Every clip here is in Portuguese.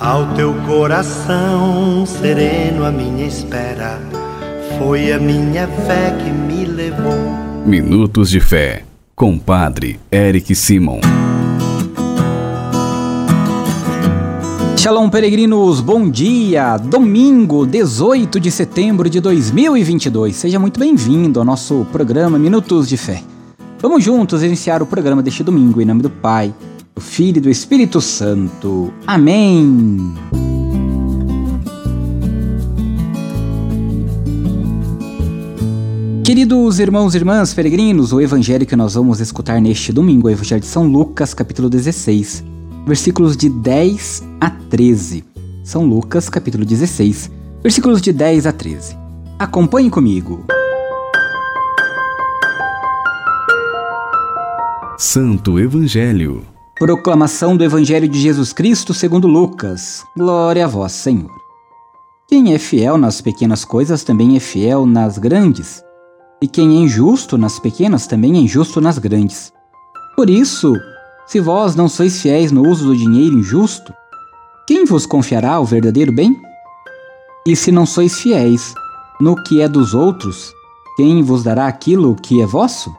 Ao teu coração sereno, a minha espera foi a minha fé que me levou. Minutos de Fé, com Padre Eric Simon. Shalom, peregrinos, bom dia! Domingo, 18 de setembro de 2022. Seja muito bem-vindo ao nosso programa Minutos de Fé. Vamos juntos iniciar o programa deste domingo em nome do Pai do Filho e do Espírito Santo. Amém. Queridos irmãos e irmãs peregrinos, o evangelho que nós vamos escutar neste domingo é o Evangelho de São Lucas, capítulo 16, versículos de 10 a 13. São Lucas, capítulo 16, versículos de 10 a 13. Acompanhe comigo. Santo Evangelho Proclamação do Evangelho de Jesus Cristo segundo Lucas. Glória a vós, Senhor. Quem é fiel nas pequenas coisas também é fiel nas grandes, e quem é injusto nas pequenas também é injusto nas grandes. Por isso, se vós não sois fiéis no uso do dinheiro injusto, quem vos confiará o verdadeiro bem? E se não sois fiéis no que é dos outros, quem vos dará aquilo que é vosso?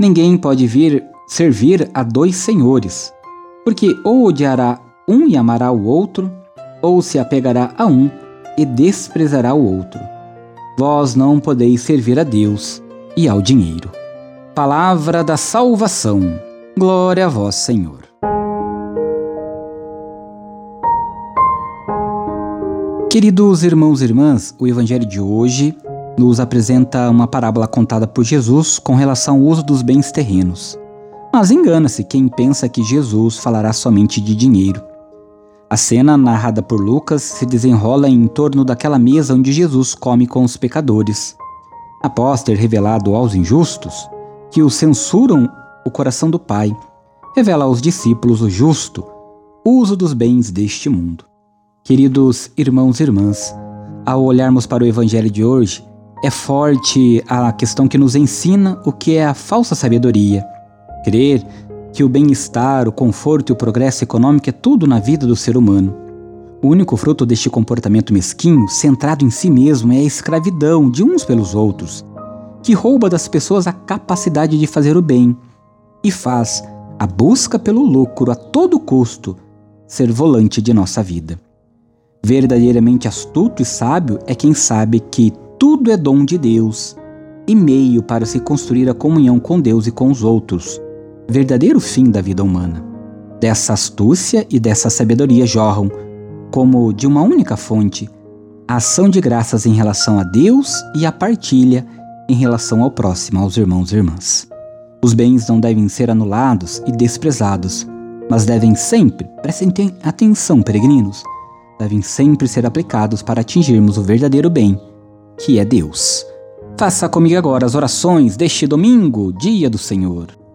Ninguém pode vir servir a dois senhores, porque ou odiará um e amará o outro, ou se apegará a um e desprezará o outro. Vós não podeis servir a Deus e ao dinheiro. Palavra da salvação. Glória a vós, Senhor. Queridos irmãos e irmãs, o evangelho de hoje nos apresenta uma parábola contada por Jesus com relação ao uso dos bens terrenos. Mas engana-se quem pensa que Jesus falará somente de dinheiro. A cena, narrada por Lucas, se desenrola em torno daquela mesa onde Jesus come com os pecadores. Após ter revelado aos injustos que os censuram o coração do Pai, revela aos discípulos o justo uso dos bens deste mundo. Queridos irmãos e irmãs, ao olharmos para o Evangelho de hoje, é forte a questão que nos ensina o que é a falsa sabedoria Crer que o bem-estar, o conforto e o progresso econômico é tudo na vida do ser humano. O único fruto deste comportamento mesquinho, centrado em si mesmo, é a escravidão de uns pelos outros, que rouba das pessoas a capacidade de fazer o bem e faz a busca pelo lucro a todo custo ser volante de nossa vida. Verdadeiramente astuto e sábio é quem sabe que tudo é dom de Deus e meio para se construir a comunhão com Deus e com os outros verdadeiro fim da vida humana. Dessa astúcia e dessa sabedoria jorram, como de uma única fonte, a ação de graças em relação a Deus e a partilha em relação ao próximo, aos irmãos e irmãs. Os bens não devem ser anulados e desprezados, mas devem sempre, prestem atenção, peregrinos, devem sempre ser aplicados para atingirmos o verdadeiro bem, que é Deus. Faça comigo agora as orações deste domingo, dia do Senhor.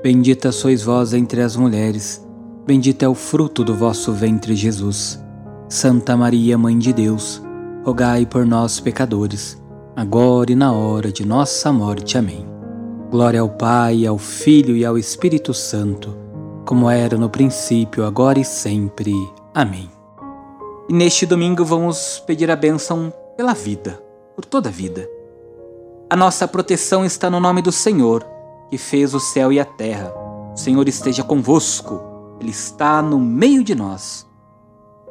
Bendita sois vós entre as mulheres, bendito é o fruto do vosso ventre, Jesus. Santa Maria, Mãe de Deus, rogai por nós, pecadores, agora e na hora de nossa morte. Amém. Glória ao Pai, ao Filho e ao Espírito Santo, como era no princípio, agora e sempre. Amém. E neste domingo vamos pedir a bênção pela vida, por toda a vida. A nossa proteção está no nome do Senhor que fez o céu e a terra. O Senhor esteja convosco, Ele está no meio de nós.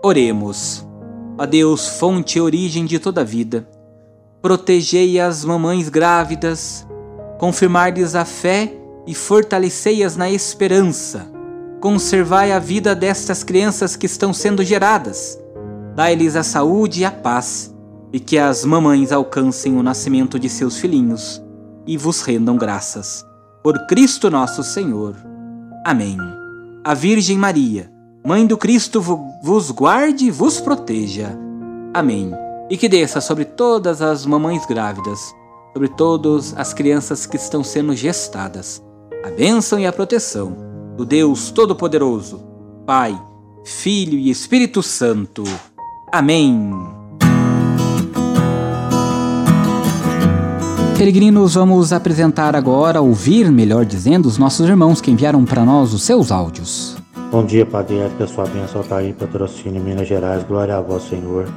Oremos. A Deus, fonte e origem de toda a vida, protegei as mamães grávidas, confirmar-lhes a fé e fortalecei-as na esperança. Conservai a vida destas crianças que estão sendo geradas. Dai-lhes a saúde e a paz, e que as mamães alcancem o nascimento de seus filhinhos e vos rendam graças por Cristo nosso Senhor. Amém. A Virgem Maria, Mãe do Cristo vos guarde e vos proteja. Amém. E que desça sobre todas as mamães grávidas, sobre todas as crianças que estão sendo gestadas, a bênção e a proteção do Deus Todo-Poderoso, Pai, Filho e Espírito Santo. Amém. Peregrinos, vamos apresentar agora, ouvir, melhor dizendo, os nossos irmãos que enviaram para nós os seus áudios. Bom dia, Padre Érica, sua bênção está aí, patrocínio Minas Gerais, glória a vós, Senhor.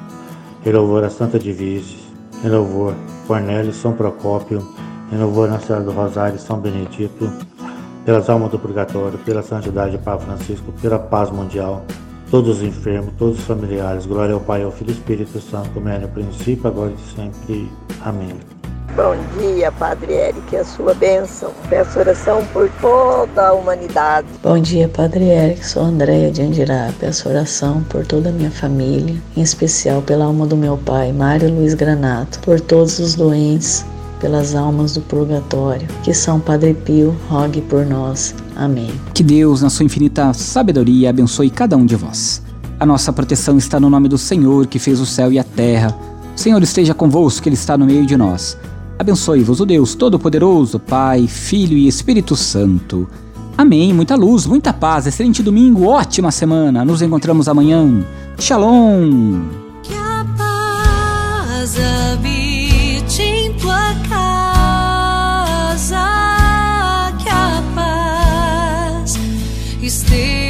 Em louvor a Santa Divise, em louvor Cornélio, São Procópio, em louvor Nossa Senhora do Rosário, São Benedito, pelas almas do purgatório, pela santidade de Papa Francisco, pela paz mundial, todos os enfermos, todos os familiares, glória ao Pai, ao Filho e Espírito Santo, como é no princípio, agora e sempre. Amém. Bom dia, Padre Eric, a sua bênção. Peço oração por toda a humanidade. Bom dia, Padre Eric, sou Andréia de Andirá. Peço oração por toda a minha família, em especial pela alma do meu pai, Mário Luiz Granato, por todos os doentes, pelas almas do purgatório. Que São Padre Pio rogue por nós. Amém. Que Deus, na sua infinita sabedoria, abençoe cada um de vós. A nossa proteção está no nome do Senhor, que fez o céu e a terra. O Senhor esteja convosco, que Ele está no meio de nós. Abençoe-vos o Deus Todo-Poderoso, Pai, Filho e Espírito Santo. Amém. Muita luz, muita paz. Excelente domingo, ótima semana. Nos encontramos amanhã. Shalom. Que a paz habite em tua casa. Que a paz esteja.